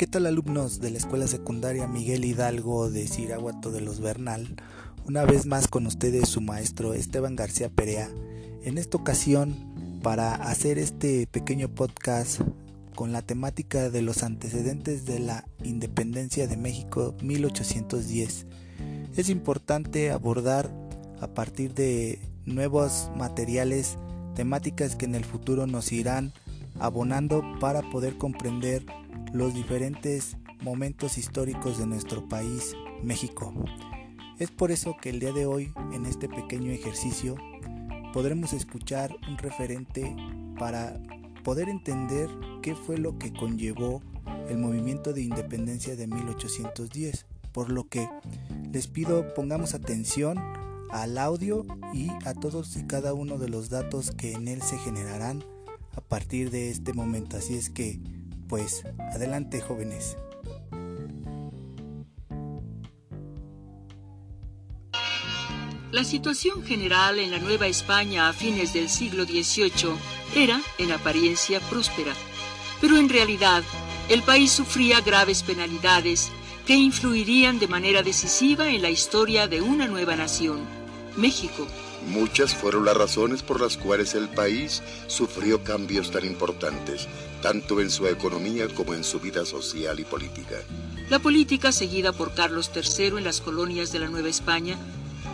¿qué tal alumnos de la escuela secundaria Miguel Hidalgo de Siraguato de los Bernal? Una vez más con ustedes su maestro Esteban García Perea. En esta ocasión, para hacer este pequeño podcast con la temática de los antecedentes de la independencia de México 1810. Es importante abordar a partir de nuevos materiales temáticas que en el futuro nos irán abonando para poder comprender los diferentes momentos históricos de nuestro país, México. Es por eso que el día de hoy, en este pequeño ejercicio, podremos escuchar un referente para poder entender qué fue lo que conllevó el movimiento de independencia de 1810. Por lo que les pido pongamos atención al audio y a todos y cada uno de los datos que en él se generarán a partir de este momento. Así es que, pues, adelante jóvenes. La situación general en la Nueva España a fines del siglo XVIII era, en apariencia, próspera, pero en realidad el país sufría graves penalidades que influirían de manera decisiva en la historia de una nueva nación, México. Muchas fueron las razones por las cuales el país sufrió cambios tan importantes, tanto en su economía como en su vida social y política. La política seguida por Carlos III en las colonias de la Nueva España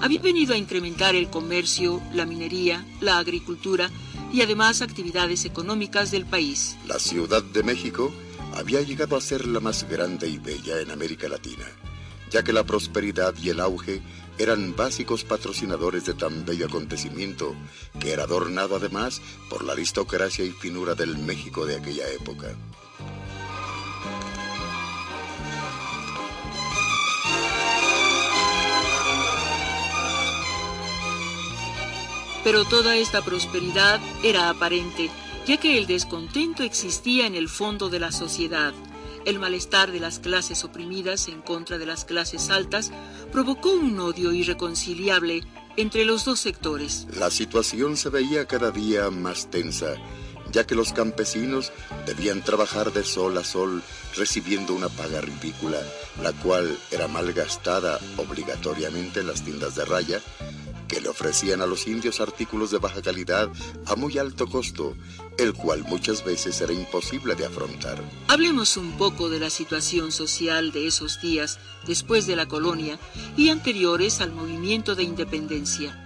había venido a incrementar el comercio, la minería, la agricultura y además actividades económicas del país. La Ciudad de México había llegado a ser la más grande y bella en América Latina, ya que la prosperidad y el auge eran básicos patrocinadores de tan bello acontecimiento, que era adornado además por la aristocracia y finura del México de aquella época. Pero toda esta prosperidad era aparente, ya que el descontento existía en el fondo de la sociedad. El malestar de las clases oprimidas en contra de las clases altas provocó un odio irreconciliable entre los dos sectores. La situación se veía cada día más tensa, ya que los campesinos debían trabajar de sol a sol recibiendo una paga ridícula, la cual era malgastada obligatoriamente en las tiendas de raya que le ofrecían a los indios artículos de baja calidad a muy alto costo, el cual muchas veces era imposible de afrontar. Hablemos un poco de la situación social de esos días después de la colonia y anteriores al movimiento de independencia.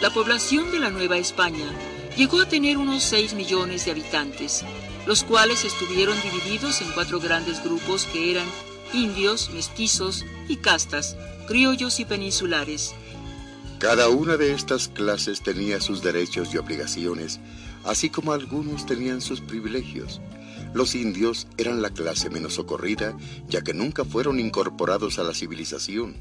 La población de la Nueva España llegó a tener unos 6 millones de habitantes, los cuales estuvieron divididos en cuatro grandes grupos que eran indios, mestizos y castas, criollos y peninsulares. Cada una de estas clases tenía sus derechos y obligaciones, así como algunos tenían sus privilegios. Los indios eran la clase menos socorrida, ya que nunca fueron incorporados a la civilización.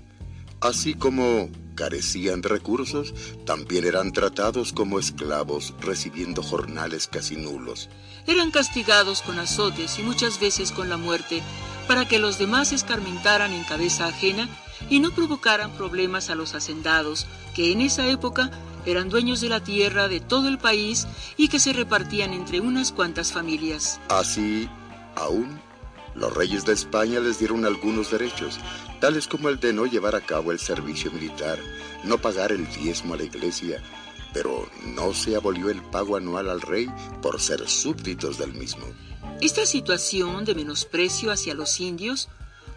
Así como carecían de recursos, también eran tratados como esclavos, recibiendo jornales casi nulos. Eran castigados con azotes y muchas veces con la muerte, para que los demás escarmentaran en cabeza ajena y no provocaran problemas a los hacendados, que en esa época eran dueños de la tierra de todo el país y que se repartían entre unas cuantas familias. Así, aún los reyes de España les dieron algunos derechos, tales como el de no llevar a cabo el servicio militar, no pagar el diezmo a la iglesia, pero no se abolió el pago anual al rey por ser súbditos del mismo. Esta situación de menosprecio hacia los indios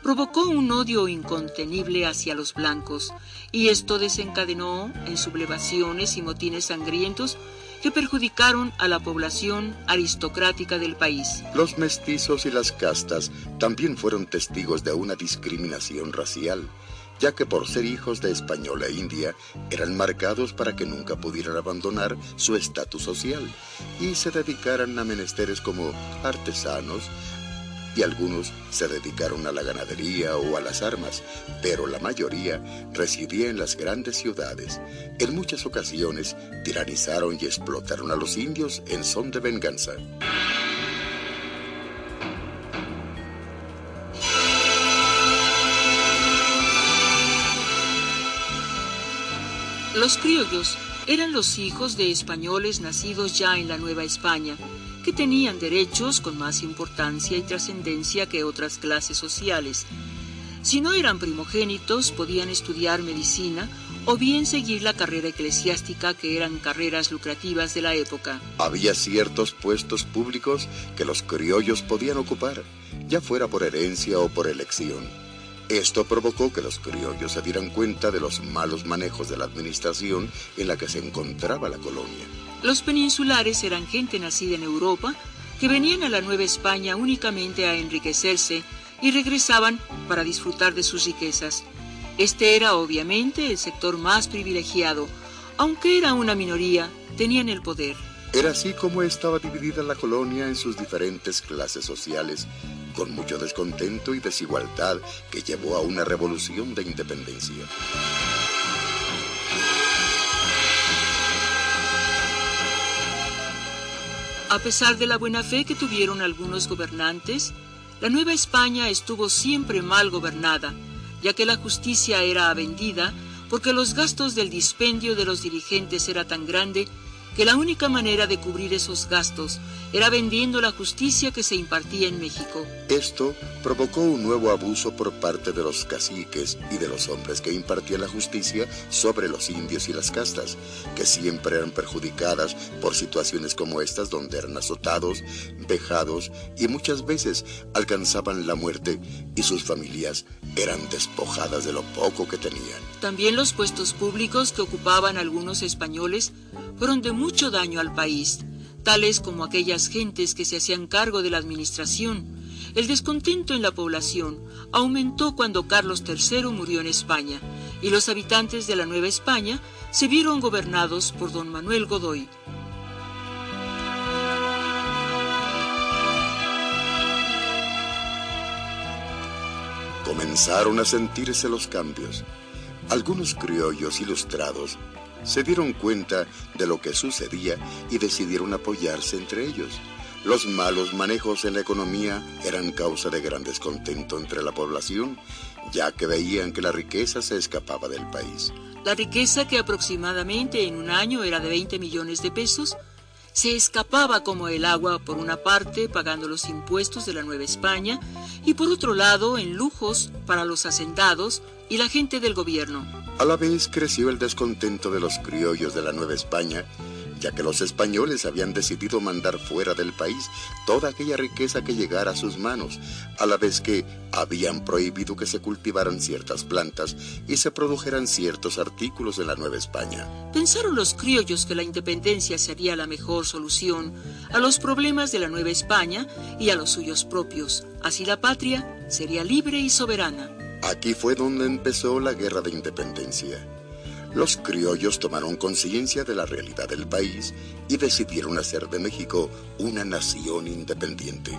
provocó un odio incontenible hacia los blancos, y esto desencadenó en sublevaciones y motines sangrientos que perjudicaron a la población aristocrática del país. Los mestizos y las castas también fueron testigos de una discriminación racial, ya que por ser hijos de española e india eran marcados para que nunca pudieran abandonar su estatus social y se dedicaran a menesteres como artesanos, y algunos se dedicaron a la ganadería o a las armas, pero la mayoría residía en las grandes ciudades. En muchas ocasiones tiranizaron y explotaron a los indios en son de venganza. Los criollos eran los hijos de españoles nacidos ya en la Nueva España, que tenían derechos con más importancia y trascendencia que otras clases sociales. Si no eran primogénitos, podían estudiar medicina o bien seguir la carrera eclesiástica, que eran carreras lucrativas de la época. Había ciertos puestos públicos que los criollos podían ocupar, ya fuera por herencia o por elección. Esto provocó que los criollos se dieran cuenta de los malos manejos de la administración en la que se encontraba la colonia. Los peninsulares eran gente nacida en Europa que venían a la Nueva España únicamente a enriquecerse y regresaban para disfrutar de sus riquezas. Este era obviamente el sector más privilegiado, aunque era una minoría, tenían el poder. Era así como estaba dividida la colonia en sus diferentes clases sociales con mucho descontento y desigualdad que llevó a una revolución de independencia. A pesar de la buena fe que tuvieron algunos gobernantes, la Nueva España estuvo siempre mal gobernada, ya que la justicia era vendida porque los gastos del dispendio de los dirigentes era tan grande que la única manera de cubrir esos gastos era vendiendo la justicia que se impartía en México. Esto provocó un nuevo abuso por parte de los caciques y de los hombres que impartían la justicia sobre los indios y las castas, que siempre eran perjudicadas por situaciones como estas donde eran azotados, vejados y muchas veces alcanzaban la muerte y sus familias eran despojadas de lo poco que tenían. También los puestos públicos que ocupaban algunos españoles fueron de mucho daño al país, tales como aquellas gentes que se hacían cargo de la administración. El descontento en la población aumentó cuando Carlos III murió en España y los habitantes de la Nueva España se vieron gobernados por don Manuel Godoy. Comenzaron a sentirse los cambios. Algunos criollos ilustrados se dieron cuenta de lo que sucedía y decidieron apoyarse entre ellos. Los malos manejos en la economía eran causa de gran descontento entre la población, ya que veían que la riqueza se escapaba del país. La riqueza, que aproximadamente en un año era de 20 millones de pesos, se escapaba como el agua por una parte pagando los impuestos de la Nueva España y por otro lado en lujos para los hacendados y la gente del gobierno. A la vez creció el descontento de los criollos de la Nueva España, ya que los españoles habían decidido mandar fuera del país toda aquella riqueza que llegara a sus manos, a la vez que habían prohibido que se cultivaran ciertas plantas y se produjeran ciertos artículos en la Nueva España. Pensaron los criollos que la independencia sería la mejor solución a los problemas de la Nueva España y a los suyos propios. Así la patria sería libre y soberana. Aquí fue donde empezó la guerra de independencia. Los criollos tomaron conciencia de la realidad del país y decidieron hacer de México una nación independiente.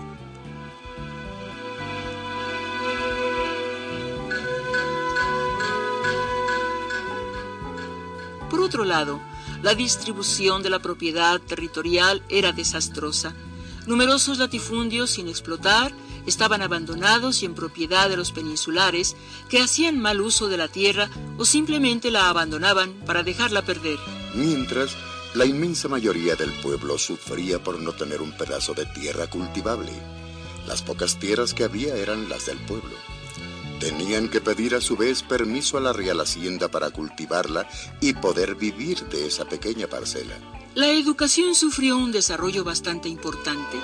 Por otro lado, la distribución de la propiedad territorial era desastrosa. Numerosos latifundios sin explotar estaban abandonados y en propiedad de los peninsulares que hacían mal uso de la tierra o simplemente la abandonaban para dejarla perder. Mientras, la inmensa mayoría del pueblo sufría por no tener un pedazo de tierra cultivable. Las pocas tierras que había eran las del pueblo. Tenían que pedir a su vez permiso a la Real Hacienda para cultivarla y poder vivir de esa pequeña parcela. La educación sufrió un desarrollo bastante importante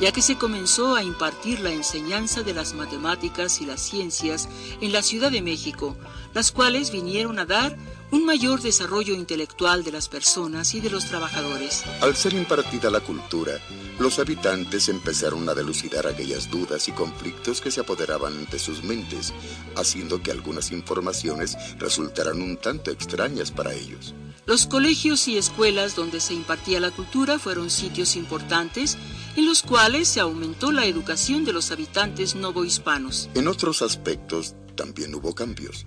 ya que se comenzó a impartir la enseñanza de las matemáticas y las ciencias en la Ciudad de México, las cuales vinieron a dar un mayor desarrollo intelectual de las personas y de los trabajadores. Al ser impartida la cultura, los habitantes empezaron a delucidar aquellas dudas y conflictos que se apoderaban de sus mentes, haciendo que algunas informaciones resultaran un tanto extrañas para ellos. Los colegios y escuelas donde se impartía la cultura fueron sitios importantes en los cuales se aumentó la educación de los habitantes novohispanos. En otros aspectos también hubo cambios.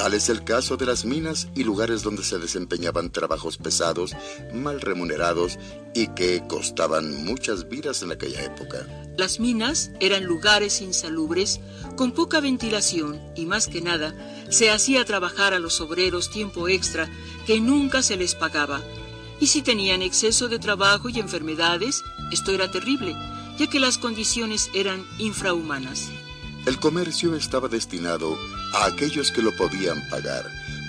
Tal es el caso de las minas y lugares donde se desempeñaban trabajos pesados, mal remunerados y que costaban muchas vidas en aquella época. Las minas eran lugares insalubres, con poca ventilación y más que nada, se hacía trabajar a los obreros tiempo extra que nunca se les pagaba. Y si tenían exceso de trabajo y enfermedades, esto era terrible, ya que las condiciones eran infrahumanas. El comercio estaba destinado a aquellos que lo podían pagar,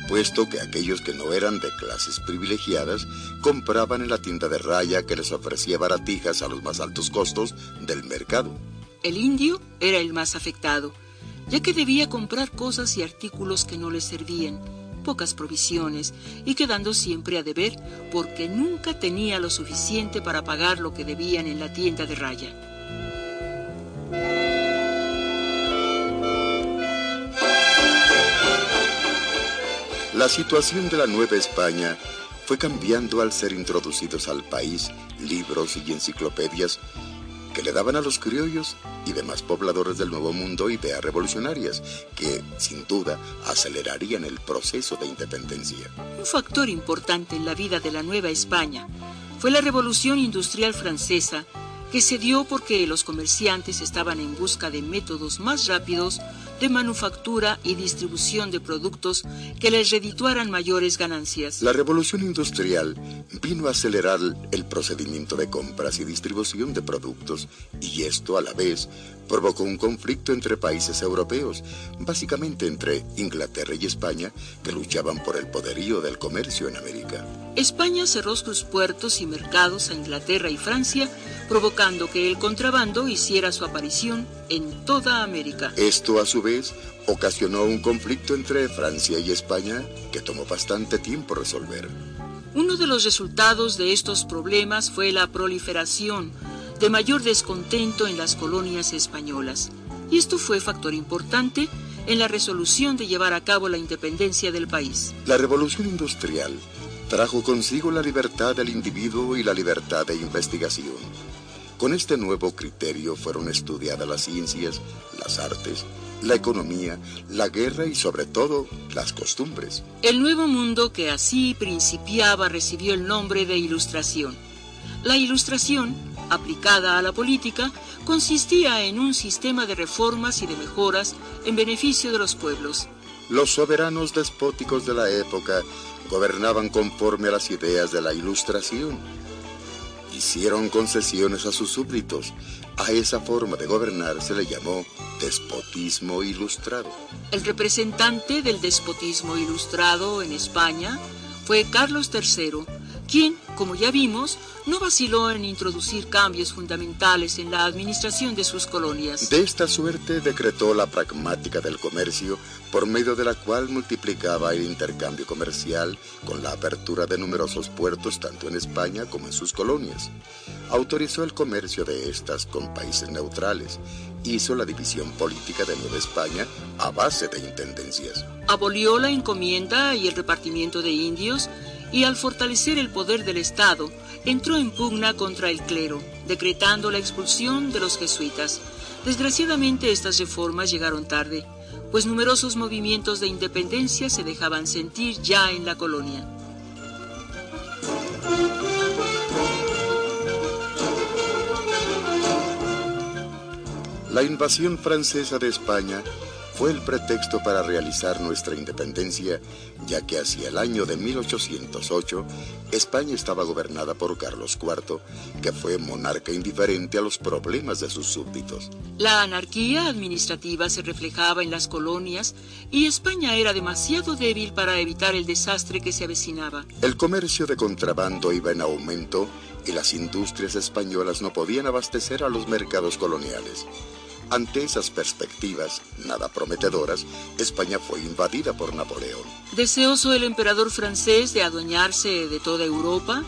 puesto que aquellos que no eran de clases privilegiadas compraban en la tienda de raya que les ofrecía baratijas a los más altos costos del mercado. El indio era el más afectado, ya que debía comprar cosas y artículos que no le servían, pocas provisiones y quedando siempre a deber porque nunca tenía lo suficiente para pagar lo que debían en la tienda de raya. La situación de la Nueva España fue cambiando al ser introducidos al país libros y enciclopedias que le daban a los criollos y demás pobladores del Nuevo Mundo ideas revolucionarias que, sin duda, acelerarían el proceso de independencia. Un factor importante en la vida de la Nueva España fue la Revolución Industrial Francesa que se dio porque los comerciantes estaban en busca de métodos más rápidos de manufactura y distribución de productos que les redituaran mayores ganancias. La revolución industrial vino a acelerar el procedimiento de compras y distribución de productos y esto a la vez provocó un conflicto entre países europeos, básicamente entre Inglaterra y España, que luchaban por el poderío del comercio en América. España cerró sus puertos y mercados a Inglaterra y Francia, provocando que el contrabando hiciera su aparición en toda América. Esto, a su vez, ocasionó un conflicto entre Francia y España que tomó bastante tiempo resolver. Uno de los resultados de estos problemas fue la proliferación de mayor descontento en las colonias españolas, y esto fue factor importante en la resolución de llevar a cabo la independencia del país. La revolución industrial trajo consigo la libertad del individuo y la libertad de investigación. Con este nuevo criterio fueron estudiadas las ciencias, las artes, la economía, la guerra y sobre todo las costumbres. El nuevo mundo que así principiaba recibió el nombre de Ilustración. La Ilustración aplicada a la política consistía en un sistema de reformas y de mejoras en beneficio de los pueblos. Los soberanos despóticos de la época gobernaban conforme a las ideas de la Ilustración. Hicieron concesiones a sus súbditos. A esa forma de gobernar se le llamó despotismo ilustrado. El representante del despotismo ilustrado en España fue Carlos III, quien, como ya vimos, no vaciló en introducir cambios fundamentales en la administración de sus colonias. De esta suerte decretó la pragmática del comercio, por medio de la cual multiplicaba el intercambio comercial con la apertura de numerosos puertos tanto en España como en sus colonias. Autorizó el comercio de estas con países neutrales. Hizo la división política de Nueva España a base de intendencias. Abolió la encomienda y el repartimiento de indios y al fortalecer el poder del Estado, entró en pugna contra el clero, decretando la expulsión de los jesuitas. Desgraciadamente estas reformas llegaron tarde, pues numerosos movimientos de independencia se dejaban sentir ya en la colonia. La invasión francesa de España fue el pretexto para realizar nuestra independencia, ya que hacia el año de 1808 España estaba gobernada por Carlos IV, que fue monarca indiferente a los problemas de sus súbditos. La anarquía administrativa se reflejaba en las colonias y España era demasiado débil para evitar el desastre que se avecinaba. El comercio de contrabando iba en aumento y las industrias españolas no podían abastecer a los mercados coloniales. Ante esas perspectivas, nada prometedoras, España fue invadida por Napoleón. Deseoso el emperador francés de adueñarse de toda Europa,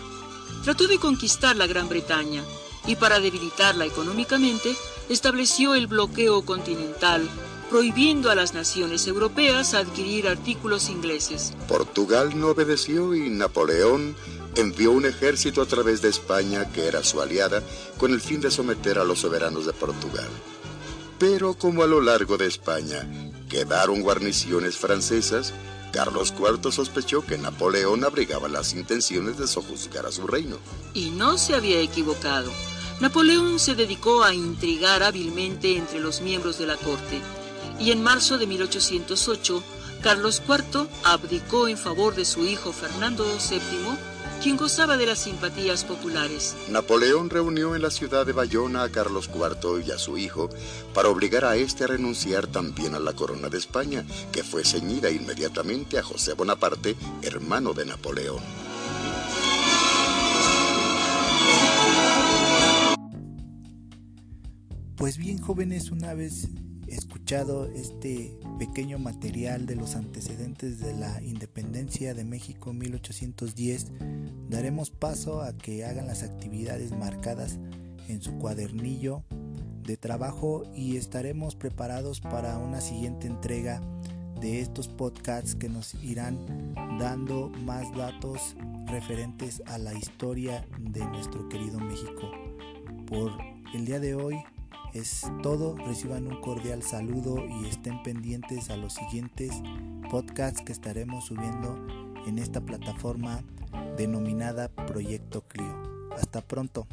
trató de conquistar la Gran Bretaña y para debilitarla económicamente estableció el bloqueo continental, prohibiendo a las naciones europeas adquirir artículos ingleses. Portugal no obedeció y Napoleón envió un ejército a través de España, que era su aliada, con el fin de someter a los soberanos de Portugal. Pero como a lo largo de España quedaron guarniciones francesas, Carlos IV sospechó que Napoleón abrigaba las intenciones de sojuzgar a su reino. Y no se había equivocado. Napoleón se dedicó a intrigar hábilmente entre los miembros de la corte. Y en marzo de 1808 Carlos IV abdicó en favor de su hijo Fernando VII, quien gozaba de las simpatías populares. Napoleón reunió en la ciudad de Bayona a Carlos IV y a su hijo para obligar a este a renunciar también a la corona de España, que fue ceñida inmediatamente a José Bonaparte, hermano de Napoleón. Pues bien jóvenes, una vez escuchado este pequeño material de los antecedentes de la independencia de México en 1810, daremos paso a que hagan las actividades marcadas en su cuadernillo de trabajo y estaremos preparados para una siguiente entrega de estos podcasts que nos irán dando más datos referentes a la historia de nuestro querido México. Por el día de hoy es todo, reciban un cordial saludo y estén pendientes a los siguientes podcasts que estaremos subiendo en esta plataforma denominada Proyecto Clio. Hasta pronto.